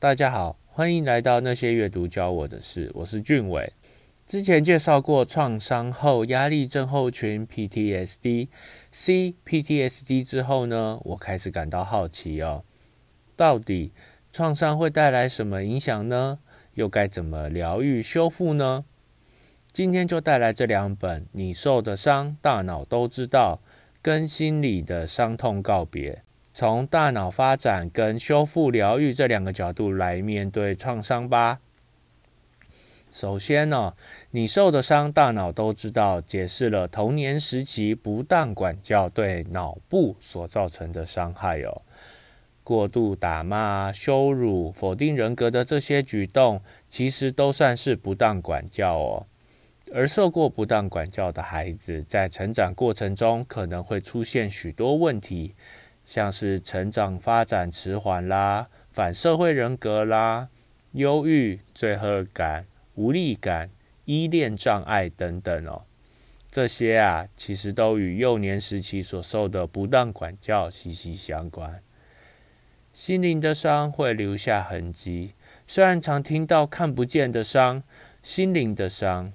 大家好，欢迎来到那些阅读教我的事，我是俊伟。之前介绍过创伤后压力症候群 （PTSD）、CPTSD 之后呢，我开始感到好奇哦，到底创伤会带来什么影响呢？又该怎么疗愈修复呢？今天就带来这两本《你受的伤，大脑都知道》跟心理的伤痛告别。从大脑发展跟修复疗愈这两个角度来面对创伤吧。首先呢，你受的伤，大脑都知道，解释了童年时期不当管教对脑部所造成的伤害哦。过度打骂、羞辱、否定人格的这些举动，其实都算是不当管教哦。而受过不当管教的孩子，在成长过程中可能会出现许多问题。像是成长发展迟缓啦、反社会人格啦、忧郁、罪恶感、无力感、依恋障碍等等哦，这些啊，其实都与幼年时期所受的不当管教息息相关。心灵的伤会留下痕迹，虽然常听到看不见的伤、心灵的伤，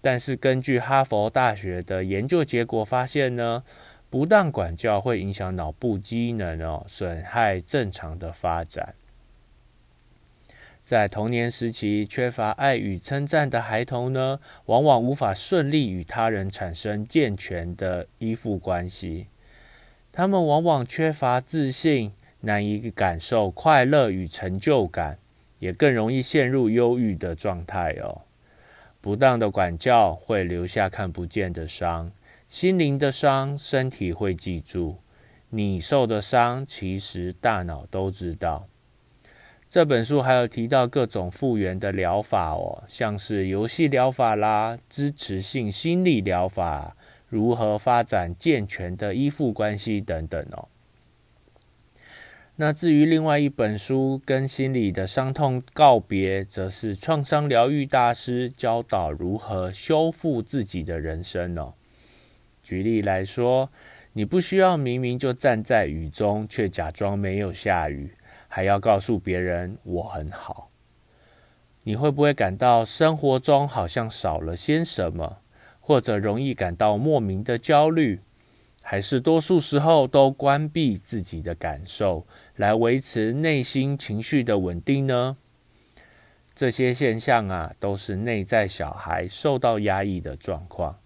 但是根据哈佛大学的研究结果发现呢。不当管教会影响脑部机能哦，损害正常的发展。在童年时期缺乏爱与称赞的孩童呢，往往无法顺利与他人产生健全的依附关系。他们往往缺乏自信，难以感受快乐与成就感，也更容易陷入忧郁的状态哦。不当的管教会留下看不见的伤。心灵的伤，身体会记住；你受的伤，其实大脑都知道。这本书还有提到各种复原的疗法哦，像是游戏疗法啦、支持性心理疗法、如何发展健全的依附关系等等哦。那至于另外一本书《跟心理的伤痛告别》，则是创伤疗愈大师教导如何修复自己的人生哦。举例来说，你不需要明明就站在雨中，却假装没有下雨，还要告诉别人我很好。你会不会感到生活中好像少了些什么，或者容易感到莫名的焦虑？还是多数时候都关闭自己的感受，来维持内心情绪的稳定呢？这些现象啊，都是内在小孩受到压抑的状况。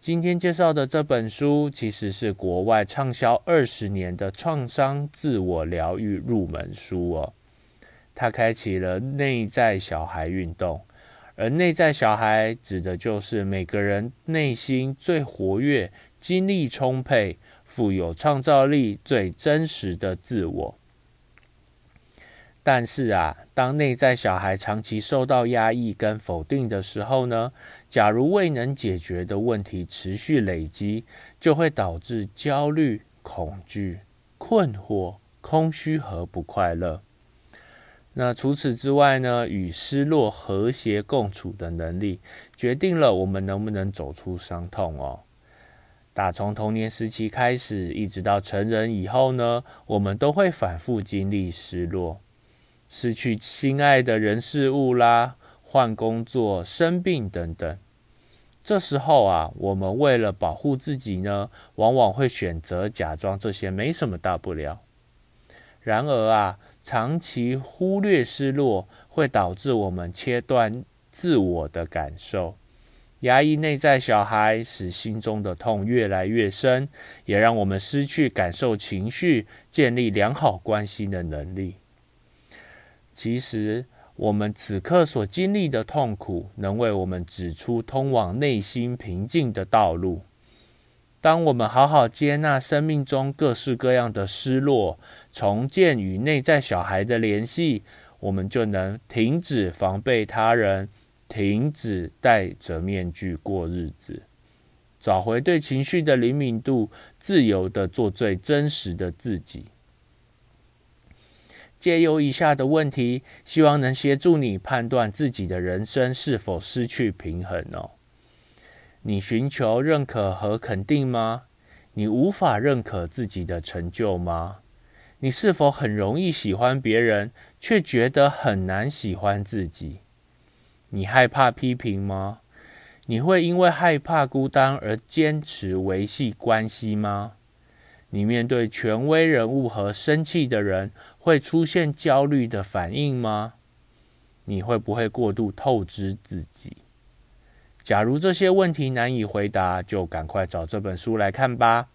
今天介绍的这本书，其实是国外畅销二十年的创伤自我疗愈入门书哦。它开启了内在小孩运动，而内在小孩指的就是每个人内心最活跃、精力充沛、富有创造力、最真实的自我。但是啊，当内在小孩长期受到压抑跟否定的时候呢？假如未能解决的问题持续累积，就会导致焦虑、恐惧、困惑、空虚和不快乐。那除此之外呢？与失落和谐共处的能力，决定了我们能不能走出伤痛哦。打从童年时期开始，一直到成人以后呢，我们都会反复经历失落。失去心爱的人事物啦，换工作、生病等等。这时候啊，我们为了保护自己呢，往往会选择假装这些没什么大不了。然而啊，长期忽略失落，会导致我们切断自我的感受，压抑内在小孩，使心中的痛越来越深，也让我们失去感受情绪、建立良好关系的能力。其实，我们此刻所经历的痛苦，能为我们指出通往内心平静的道路。当我们好好接纳生命中各式各样的失落，重建与内在小孩的联系，我们就能停止防备他人，停止戴着面具过日子，找回对情绪的灵敏度，自由的做最真实的自己。借由以下的问题，希望能协助你判断自己的人生是否失去平衡哦。你寻求认可和肯定吗？你无法认可自己的成就吗？你是否很容易喜欢别人，却觉得很难喜欢自己？你害怕批评吗？你会因为害怕孤单而坚持维系关系吗？你面对权威人物和生气的人，会出现焦虑的反应吗？你会不会过度透支自己？假如这些问题难以回答，就赶快找这本书来看吧。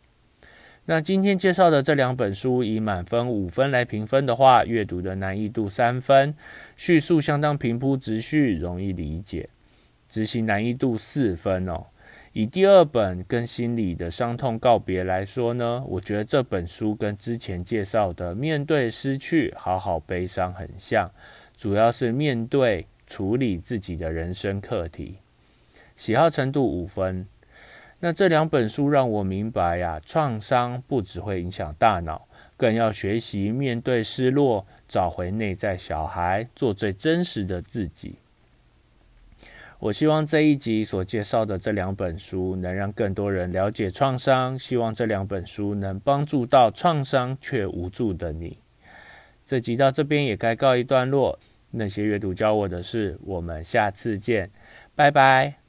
那今天介绍的这两本书，以满分五分来评分的话，阅读的难易度三分，叙述相当平铺直叙，容易理解，执行难易度四分哦。以第二本《跟心理的伤痛告别》来说呢，我觉得这本书跟之前介绍的《面对失去，好好悲伤》很像，主要是面对处理自己的人生课题，喜好程度五分。那这两本书让我明白呀，创伤不只会影响大脑，更要学习面对失落，找回内在小孩，做最真实的自己。我希望这一集所介绍的这两本书能让更多人了解创伤，希望这两本书能帮助到创伤却无助的你。这集到这边也该告一段落。那些阅读教我的事，我们下次见，拜拜。